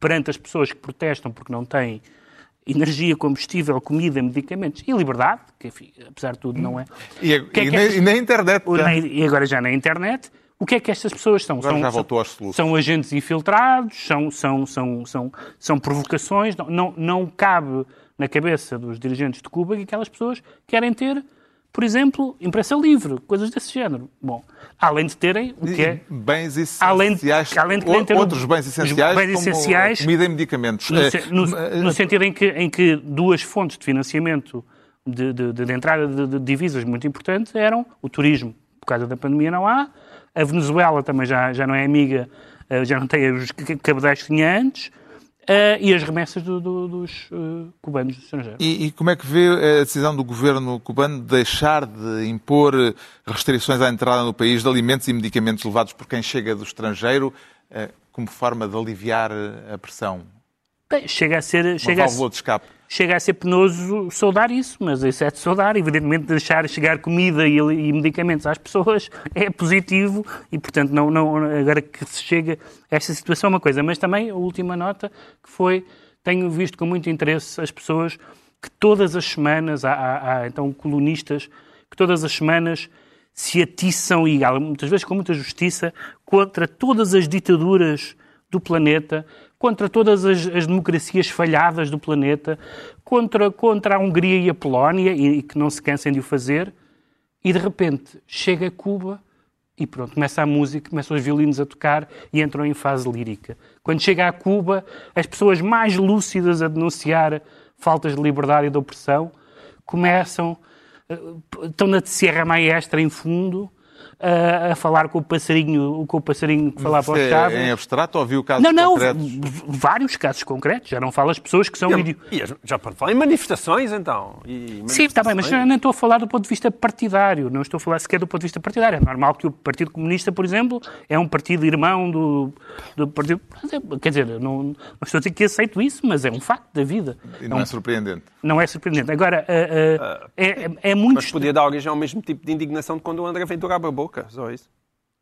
perante as pessoas que protestam porque não têm energia, combustível, comida, medicamentos e liberdade, que enfim, apesar de tudo não é. E, que é e, e na internet. Na, e agora já na internet. O que é que estas pessoas são? Agora são, já voltou são, são agentes infiltrados, são, são, são, são, são provocações. Não, não, não cabe na cabeça dos dirigentes de Cuba que aquelas pessoas querem ter por exemplo, imprensa livre, coisas desse género. Bom, além de terem o que é... Bens essenciais, além, de, além de outros bens essenciais, bens essenciais comida e medicamentos. No, no, eh, no sentido em que, em que duas fontes de financiamento de, de, de entrada de, de, divisas muito importantes eram o turismo, por causa da pandemia não há, a Venezuela também já, já não é amiga, eh, já não tem os cabedais que tinha antes, Uh, e as remessas do, do, dos uh, cubanos estrangeiros. E, e, como é que vê a decisão do governo cubano de deixar de impor restrições à entrada no país de alimentos e medicamentos levados por quem chega do estrangeiro uh, como forma de aliviar a pressão? Bem, chega a ser... Uma chega a, de escape chega a ser penoso saudar isso, mas isso é de saudar. Evidentemente, deixar chegar comida e, e, medicamentos às pessoas é positivo e, portanto, não, não, agora que se chega a esta situação é uma coisa. Mas também a última nota que foi, tenho visto com muito interesse as pessoas que todas as semanas, há, há, há então colonistas, que todas as semanas se atiçam, e muitas vezes com muita justiça, contra todas as ditaduras do planeta, contra todas as, as, democracias falhadas do planeta, contra, contra a Hungria e a Polónia, e, e, que não se cansem de o fazer, e de repente chega a Cuba e pronto, começa a música, começam os violinos a tocar e entram em fase lírica. Quando chega a Cuba, as pessoas mais lúcidas a denunciar faltas de liberdade e de opressão começam, eh, estão na Sierra Maestra em fundo, a, a falar com o passarinho, com o passarinho que falava aos chaves. É em abstrato ou viu casos Não, não, concretos? v- vários casos concretos. Já não falo as pessoas que são. E as- já pode falar em manifestações, então. E Sim, está bem, mas manifestações. não estou a falar do ponto de vista partidário, não estou a falar sequer do ponto de vista partidário. É normal que o Partido Comunista, por exemplo, é um partido irmão do, do Partido. Quer dizer, não, não estou a dizer que aceito isso, mas é um facto da vida. E não um- é surpreendente. não é surpreendente. Agora, ah, ah, é, é, é muito. Mas podia dar origem ao mesmo tipo de indignação de quando o André Ventura abre a boca, só isso.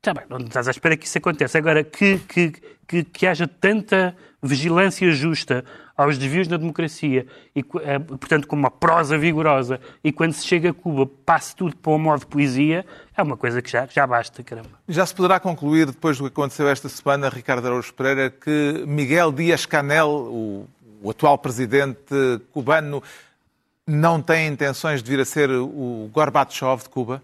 Está bem, não estás à espera que isso aconteça. Agora, que, que, que, que haja tanta vigilância justa aos desvios na democracia, e, eh, portanto, com uma prosa vigorosa, e quando se chega a Cuba passe tudo para o modo de poesia, é uma coisa que já, já basta, caramba. Já se poderá concluir, depois do que aconteceu esta semana, Ricardo Araújo Pereira, que Miguel Díaz-Canel, o, o atual presidente cubano, não tem intenções de vir a ser o Gorbachev de Cuba?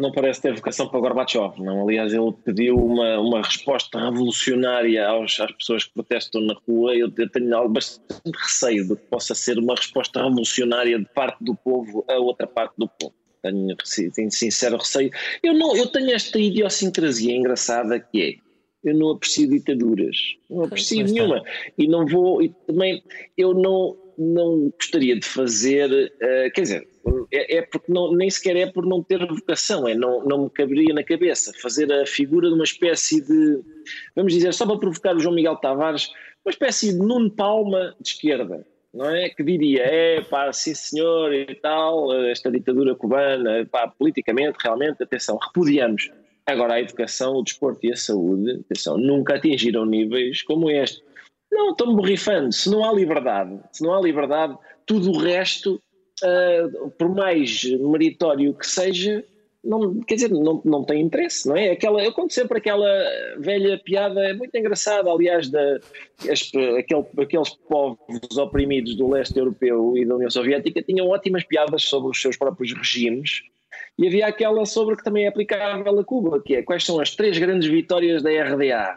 Não parece ter vocação para Gorbachev. Não? Aliás, ele pediu uma, uma resposta revolucionária aos, às pessoas que protestam na rua. Eu, eu tenho algo bastante receio de que possa ser uma resposta revolucionária de parte do povo a outra parte do povo. Tenho, tenho sincero receio. Eu, não, eu tenho esta idiosincrasia engraçada que é. Eu não aprecio ditaduras, não aprecio Pois está. nenhuma. E não vou, e também eu não, não gostaria de fazer, eh, quer dizer, é, é porque não, nem sequer é por não ter vocação, é não, não me caberia na cabeça fazer a figura de uma espécie de, vamos dizer, só para provocar o João Miguel Tavares, uma espécie de Nuno Palma de esquerda, não é? Que diria, é pá, sim senhor e tal, esta ditadura cubana, pá, politicamente, realmente, atenção, repudiamos. Agora, a educação, o desporto e a saúde, atenção, nunca atingiram níveis como este. Não, estou-me borrifando. Se não há liberdade, se não há liberdade, tudo o resto, ah, por mais meritório que seja, não, quer dizer, não, não tem interesse, não é? Aquela, eu conto sempre aquela velha piada, é muito engraçada, aliás, da, as- aquele, aqueles povos oprimidos do leste europeu e da União Soviética tinham ótimas piadas sobre os seus próprios regimes. E havia aquela sobre que também é aplicável a Cuba, que é quais são as três grandes vitórias da RDA?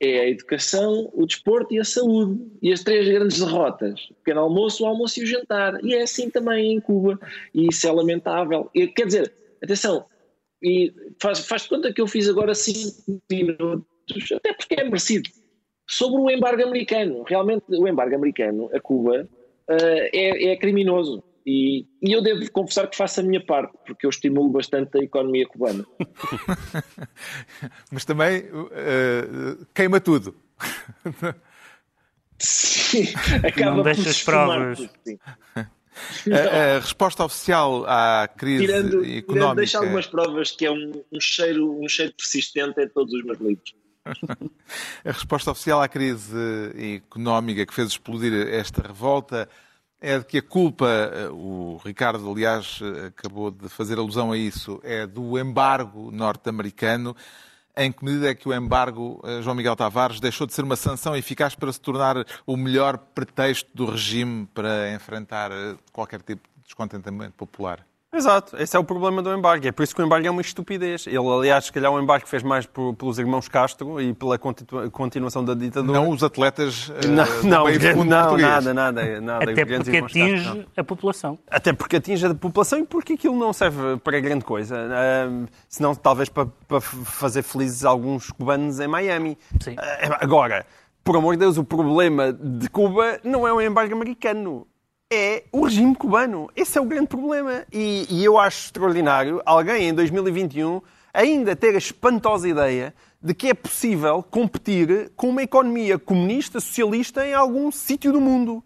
É a educação, o desporto e a saúde. E as três grandes derrotas: o pequeno almoço, o almoço e o jantar. E é assim também em Cuba. E isso é lamentável. E, quer dizer, atenção, e faz, faz conta que eu fiz agora cinco minutos, até porque é merecido, sobre o embargo americano. Realmente, o embargo americano a Cuba eh, é, é criminoso. E, e eu devo confessar que faço a minha parte, porque eu estimulo bastante a economia cubana. Mas também eh, queima tudo. Sim, acaba Não se esfumar provas. tudo. A, a resposta oficial à crise Tirando, tirando económica. deixa algumas provas que é um, um cheiro, um cheiro persistente em todos os meus livros. A resposta oficial à crise económica que fez explodir esta revolta é de que a culpa, eh, o Ricardo, aliás, eh, acabou de fazer alusão a isso, é do embargo norte-americano. Em que medida é que o embargo, eh, João Miguel Tavares, deixou de ser uma sanção eficaz para se tornar o melhor pretexto do regime para enfrentar qualquer tipo de descontentamento popular? Exato, esse é o problema do embargo. É por isso que o embargo é uma estupidez. Ele, aliás, se calhar o embargo fez mais por- pelos irmãos Castro e pela continua- continuação da ditadura. Não os atletas eh, não, do não, não, nada, nada, nada. Até porque irmãos Castro, atinge a população. Até porque atinge a população e porque aquilo não serve para grande coisa. Ahm, senão, talvez para, para fazer felizes alguns cubanos em Miami. Sim. Ah, agora, por amor de Deus, o problema de Cuba não é o embargo americano. É o regime cubano. Esse é o grande problema. E, e eu acho extraordinário alguém em 2021 ainda ter a espantosa ideia de que é possível competir com uma economia comunista, socialista em algum sítio do mundo.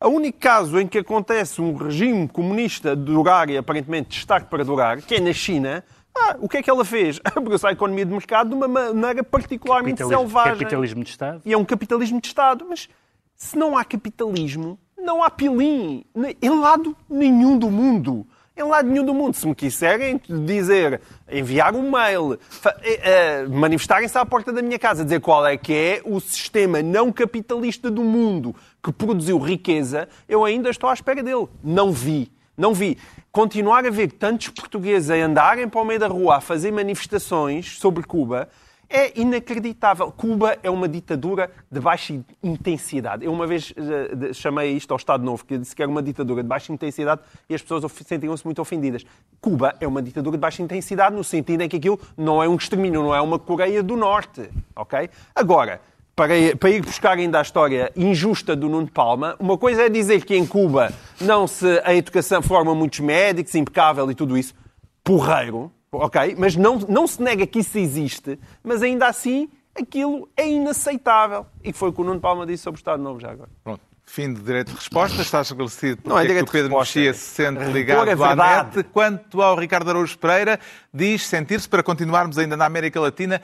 O único caso em que acontece um regime comunista durar e aparentemente estar para durar, que é na China, ah, o que é que ela fez? Abriu-se à economia de mercado de uma maneira particularmente Capitalismo, selvagem. capitalismo de Estado. E é um capitalismo de Estado. Mas se não há capitalismo, não há pilim. Em lado nenhum do mundo. Em lado nenhum do mundo. Se me quiserem dizer, enviar um mail, eh, eh, manifestarem-se à porta da minha casa, dizer qual é que é o sistema não capitalista do mundo que produziu riqueza, eu ainda estou à espera dele. Não vi. Não vi. Continuar a ver tantos portugueses a andarem para o meio da rua a fazer manifestações sobre Cuba é inacreditável. Cuba é uma ditadura de baixa intensidade. Eu uma vez uh, chamei isto ao Estado Novo, que disse que era uma ditadura de baixa intensidade e as pessoas sentiam-se muito ofendidas. Cuba é uma ditadura de baixa intensidade no sentido em que aquilo não é um extermínio, não é uma Coreia do Norte. ok? Agora, para ir buscar ainda a história injusta do Nuno Palma, uma coisa é dizer que em Cuba não se, a educação forma muitos médicos, impecável e tudo isso. Porreiro, ok? Mas não, não se nega que isso existe, mas ainda assim aquilo é inaceitável. E foi o que o Nuno Palma disse sobre o Estado Novo já agora. Pronto. Fim de direito de resposta, está esclarecido porque não é, é que o Pedro Mexia se sente ligado é à net. Quanto ao Ricardo Araújo Pereira, diz sentir-se, para continuarmos ainda na América Latina,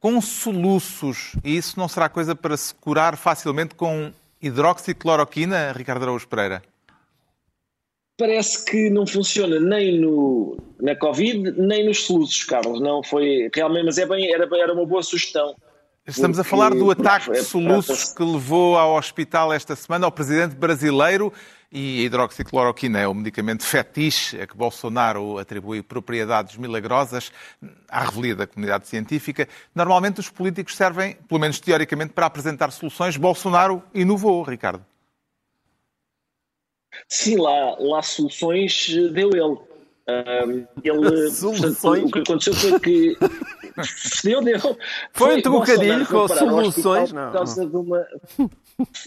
com soluços. E isso não será coisa para se curar facilmente com hidroxicloroquina, Ricardo Araújo Pereira? Parece que não funciona nem no, na Covid, nem nos soluços, Carlos. Não foi realmente, mas é bem, era, era uma boa sugestão. Estamos a falar do ataque de soluços que levou ao hospital esta semana ao presidente brasileiro e a hidroxicloroquina é o medicamento fetiche a que Bolsonaro atribui propriedades milagrosas à revelia da comunidade científica. Normalmente os políticos servem, pelo menos teoricamente, para apresentar soluções. Bolsonaro inovou, Ricardo. Sim, lá, lá soluções deu ele. Um, ele portanto, o que aconteceu foi que deu, deu. Foi, foi um trocadilho com soluções, não. Por causa de uma.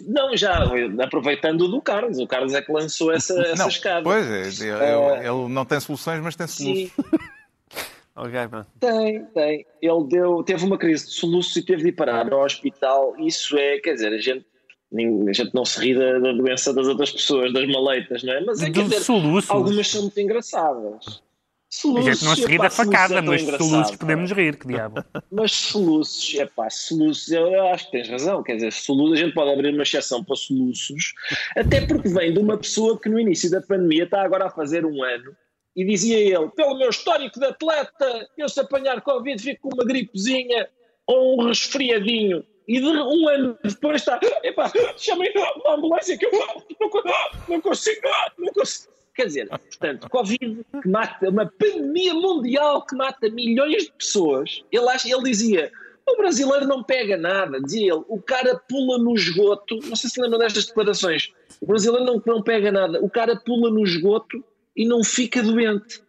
Não, já aproveitando do Carlos, o Carlos é que lançou essa, essa não, escada. Pois, é, uh, ele não tem soluções, mas tem soluços. okay, tem, tem. Ele deu, teve uma crise de soluços e teve de ir parar ao hospital. Isso é, quer dizer, a gente a gente não se ri da, da, doença das outras pessoas, das maleitas, não é? Mas é, soluços. algumas são muito engraçadas. Soluços, a gente não se ri da facada, é mas soluços podemos rir, que diabo. Mas soluços, é pá, soluços, eu acho que tens razão, quer dizer, soluços, a gente pode abrir uma exceção para soluços, até porque vem de uma pessoa que no início da pandemia está agora a fazer um ano e dizia ele, pelo meu histórico de atleta, eu se apanhar Covid fico com uma gripezinha ou um resfriadinho e de um ano depois está, epá, chamem uma ambulância que eu não, não consigo, não consigo. Quer dizer, portanto, Covid que mata, uma pandemia mundial que mata milhões de pessoas, ele, acha, ele dizia, o brasileiro não pega nada, dizia ele, o cara pula no esgoto, não sei se lembram destas declarações, o brasileiro não, não pega nada, o cara pula no esgoto e não fica doente.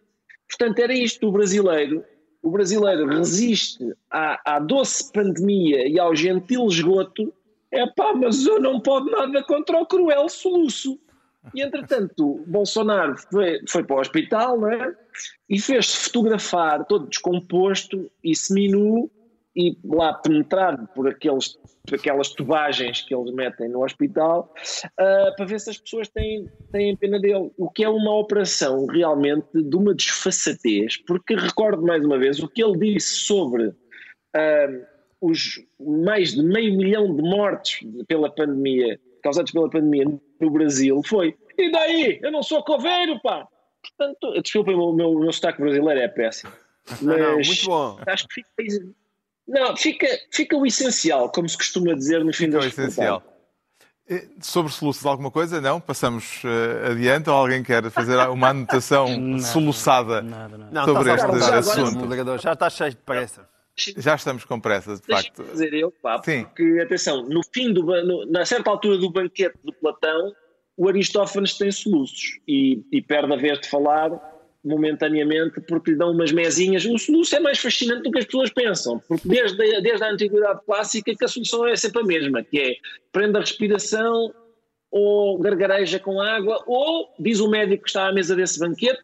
Portanto, era isto, o brasileiro o brasileiro resiste à, à doce pandemia e ao gentil esgoto, é pá, mas eu não posso nada contra o cruel soluço. E entretanto, Bolsonaro foi, foi para o hospital não é? e fez-se fotografar todo descomposto e seminu e lá penetrado por aqueles aquelas tubagens que eles metem no hospital, uh, para ver se as pessoas têm, têm pena dele. O que é uma operação realmente de uma desfaçatez, porque recordo mais uma vez o que ele disse sobre uh, os mais de meio milhão de mortes pela pandemia, causados pela pandemia no Brasil, foi e daí? Eu não sou coveiro, pá! Portanto, desculpem, o meu, o meu sotaque brasileiro é péssimo. Mas não, não, muito bom. acho que fica não, fica, fica o essencial, como se costuma dizer no fim fica das o essencial. Sobre soluços alguma coisa? Não? Passamos uh, adiante ou alguém quer fazer uma anotação nada, soluçada nada, nada. sobre este já assunto? Agora, já está cheio de pressa. Já estamos com pressa, de facto. dizer eu, pá, Sim. porque, atenção, no fim do, no, na certa altura do banquete de Platão, o Aristófanes tem soluços e, e perde a vez de falar momentaneamente porque lhe dão umas mesinhas. O soluço é mais fascinante do que as pessoas pensam, porque desde desde a antiguidade clássica que a solução é sempre a mesma, que é prende a respiração ou gargareja com água ou, diz o médico que está à mesa desse banquete,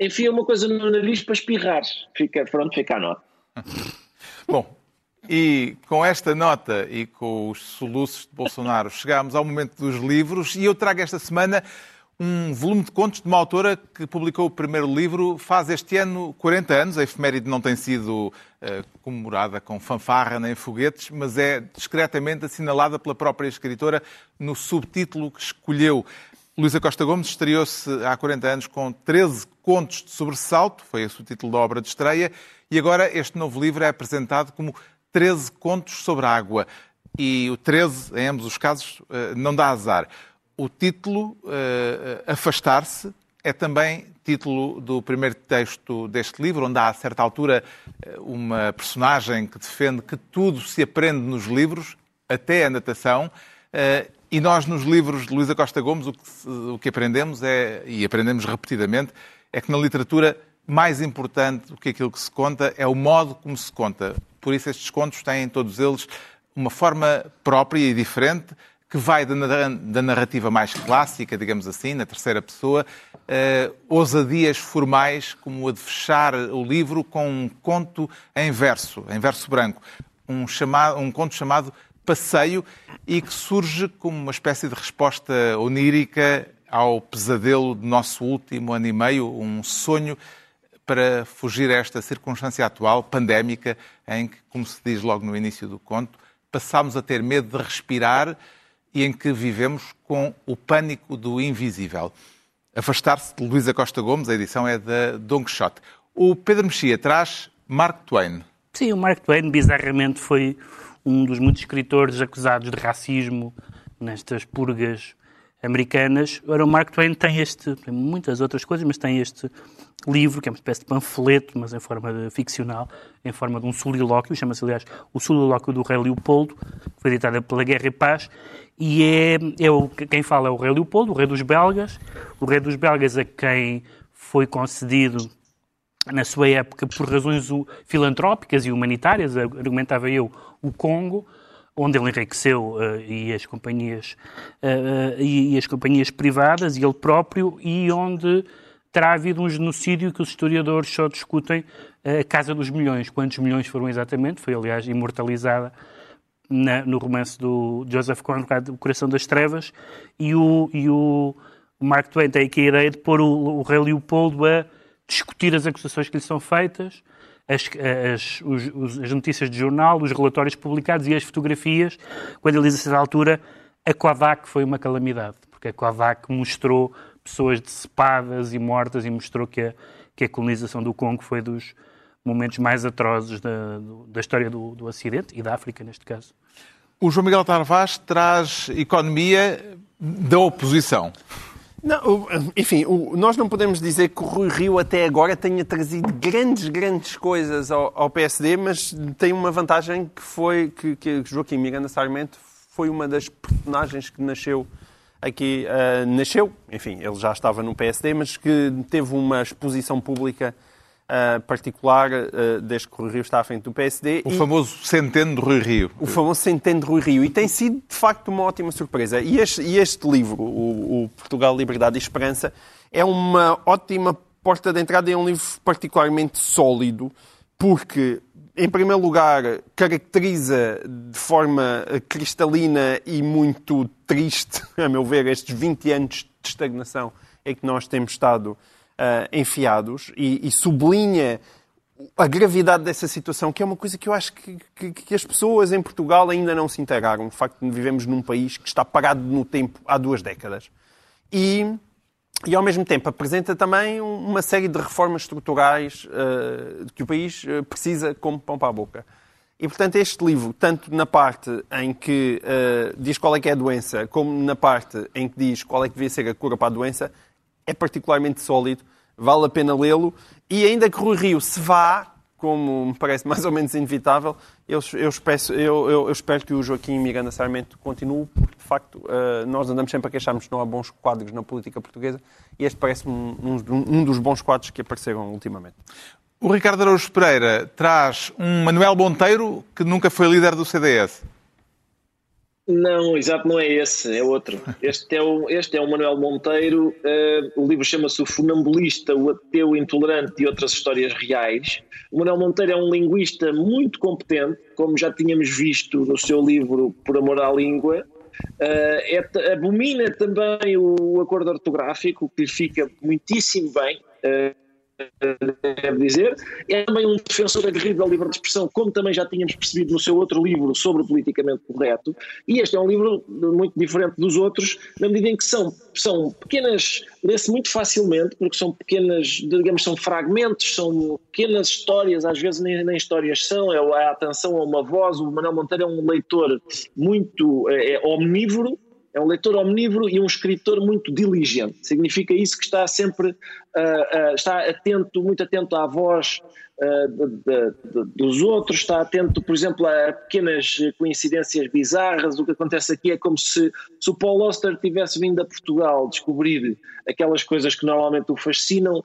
enfia uma coisa no nariz para espirrar. Fica, pronto, fica a nota. Bom, e com esta nota e com os soluços de Bolsonaro chegámos ao momento dos livros e eu trago esta semana um volume de contos de uma autora que publicou o primeiro livro faz este ano 40 anos. A efeméride não tem sido uh, comemorada com fanfarra nem foguetes, mas é discretamente assinalada pela própria escritora no subtítulo que escolheu. Luísa Costa Gomes estreou-se há 40 anos com 13 contos de sobressalto, foi esse o título da obra de estreia, e agora este novo livro é apresentado como 13 contos sobre a água. E o 13, em ambos os casos, eh, não dá azar o título uh, Afastar-se é também título do primeiro texto deste livro, onde há a certa altura uma personagem que defende que tudo se aprende nos livros, até a natação. E nós, nos livros de Luísa Costa Gomes, o que, o que aprendemos é, e aprendemos repetidamente, é que na literatura mais importante do que aquilo que se conta é o modo como se conta. Por isso, estes contos têm, todos eles, uma forma própria e diferente, que vai da narrativa mais clássica, digamos assim, na terceira pessoa, uh, ousadias formais, como a de fechar o livro com um conto em verso, em verso branco. Um, chamado, um conto chamado Passeio e que surge como uma espécie de resposta onírica ao pesadelo do nosso último ano e meio, um sonho para fugir a esta circunstância atual, pandémica, em que, como se diz logo no início do conto, passámos a ter medo de respirar e em que vivemos com o pânico do invisível. Afastar-se de Luísa Costa Gomes, a edição é da Don Quixote. O Pedro Mexia traz Mark Twain. Sim, o Mark Twain, bizarramente, foi um dos muitos escritores acusados de racismo nestas purgas americanas. Ora, o Mark Twain tem este, tem muitas outras coisas, mas tem este livro, que é uma espécie de panfleto, mas em forma de, ficcional, em forma de um solilóquio, chama-se, aliás, o solilóquio do rei Leopoldo, foi editado pela Guerra e Paz, e é, é o, quem fala é o rei Leopoldo, o rei dos belgas, o rei dos belgas a quem foi concedido na sua época por razões filantrópicas e humanitárias, argumentava eu, o Congo, onde ele enriqueceu uh, e as companhias uh, e, e, as companhias privadas e ele próprio e onde terá havido um genocídio que os historiadores só discutem a Casa dos Milhões. Quantos milhões foram exatamente? Foi, aliás, imortalizada na, no romance do Joseph Conrad, O Coração das Trevas, e o, e o Mark Twain tem aqui a ideia de pôr o, o rei Leopoldo a discutir as acusações que lhe são feitas, as, as, os, as notícias de jornal, os relatórios publicados e as fotografias, quando ele diz a certa altura a Kodak foi uma calamidade, porque a Kodak mostrou pessoas decepadas e mortas e mostrou que a, que a colonização do Congo foi dos momentos mais atrozes da, da história do, do Ocidente e da África, neste caso. O João Miguel Tarvaz traz economia da oposição. Não, enfim, nós não podemos dizer que o Rui Rio até agora tenha trazido grandes, grandes coisas ao, ao PSD, mas tem uma vantagem que foi que, que Joaquim Miranda Sarmento foi uma das personagens que nasceu aqui, uh, nasceu, enfim, ele já estava no PSD, mas que teve uma exposição pública uh, particular uh, desde que o Rui Rio está à frente do PSD. O e... famoso centeno de Rui Rio. O famoso centeno de Rui Rio. E tem sido, de facto, uma ótima surpresa. E este, e este livro, o, o Portugal, Liberdade e Esperança, é uma ótima porta de entrada. É um livro particularmente sólido, porque em primeiro lugar, caracteriza de forma cristalina e muito triste, a meu ver, estes 20 anos de estagnação em que nós temos estado uh, enfiados e, e, sublinha a gravidade dessa situação, que é uma coisa que eu acho que, que, que, as pessoas em Portugal ainda não se integraram. O facto de vivemos num país que está parado no tempo há duas décadas. E, e ao mesmo tempo, apresenta também uma série de reformas estruturais uh, que o país eh, precisa como pão para a boca. E, portanto, este livro, tanto na parte em que uh, diz qual é que é a doença, como na parte em que diz qual é que devia ser a cura para a doença, é particularmente sólido, vale a pena lê-lo. E ainda que Rui Rio se vá, como me parece mais ou menos inevitável, eu, eu, espero, eu, eu, espero que o Joaquim Miranda Sarmento continue, porque de facto uh, nós andamos sempre a queixarmos que não há bons quadros na política portuguesa e este parece um, um, um dos bons quadros que apareceram ultimamente. O Ricardo Araújo Pereira traz um Manuel Monteiro que nunca foi líder do CDS. Não, exato, não é esse, é outro. Este é o, este é o Manuel Monteiro. Uh, o livro chama-se O Funambulista, o Ateu Intolerante e Outras Histórias Reais. O Manuel Monteiro é um linguista muito competente, como já tínhamos visto no seu livro Por Amor à Língua. Uh, é, abomina também o acordo ortográfico, que lhe fica muitíssimo bem. Uh, deve dizer. É também um defensor aguerrido da de expressão, como também já tínhamos percebido no seu outro livro sobre o politicamente correto. E este é um livro muito diferente dos outros, na medida em que são, são pequenas, lê-se muito facilmente, porque são pequenas, digamos, são fragmentos, são pequenas histórias, às vezes nem, nem histórias são, é a atenção a uma voz. O Manuel Monteiro é um leitor muito é, é omnívoro É um leitor omnívoro e um escritor muito diligente. Significa isso que está sempre, uh, uh, está atento, muito atento à voz uh, de, de, dos outros, está atento, por exemplo, a pequenas coincidências bizarras. O que acontece aqui é como se, se o Paul Auster tivesse vindo a Portugal descobrir aquelas coisas que normalmente o fascinam,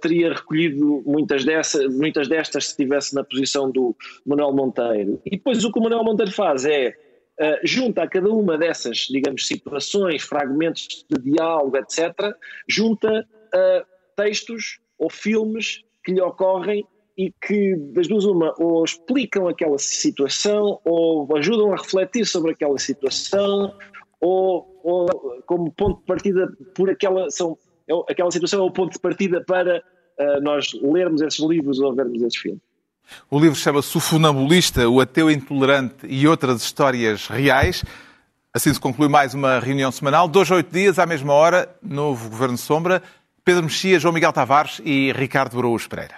teria recolhido muitas, dessa, muitas destas se estivesse na posição do Manuel Monteiro. E depois o que o Manuel Monteiro faz é Uh, junta a cada uma dessas, digamos, situações, fragmentos de diálogo, etc., junta uh, textos ou filmes que lhe ocorrem e que, das duas, uma, ou explicam aquela situação, ou ajudam a refletir sobre aquela situação, ou, ou como ponto de partida por aquela, são, é aquela situação é o ponto de partida para uh, nós lermos esses livros ou vermos esses filmes. O livro chama-se O Funambulista, o Ateu Intolerante e Outras Histórias Reais. Assim se conclui mais uma reunião semanal. Dois a oito dias, à mesma hora, novo Governo Sombra. Pedro Mexia, João Miguel Tavares e Ricardo Araújo Pereira.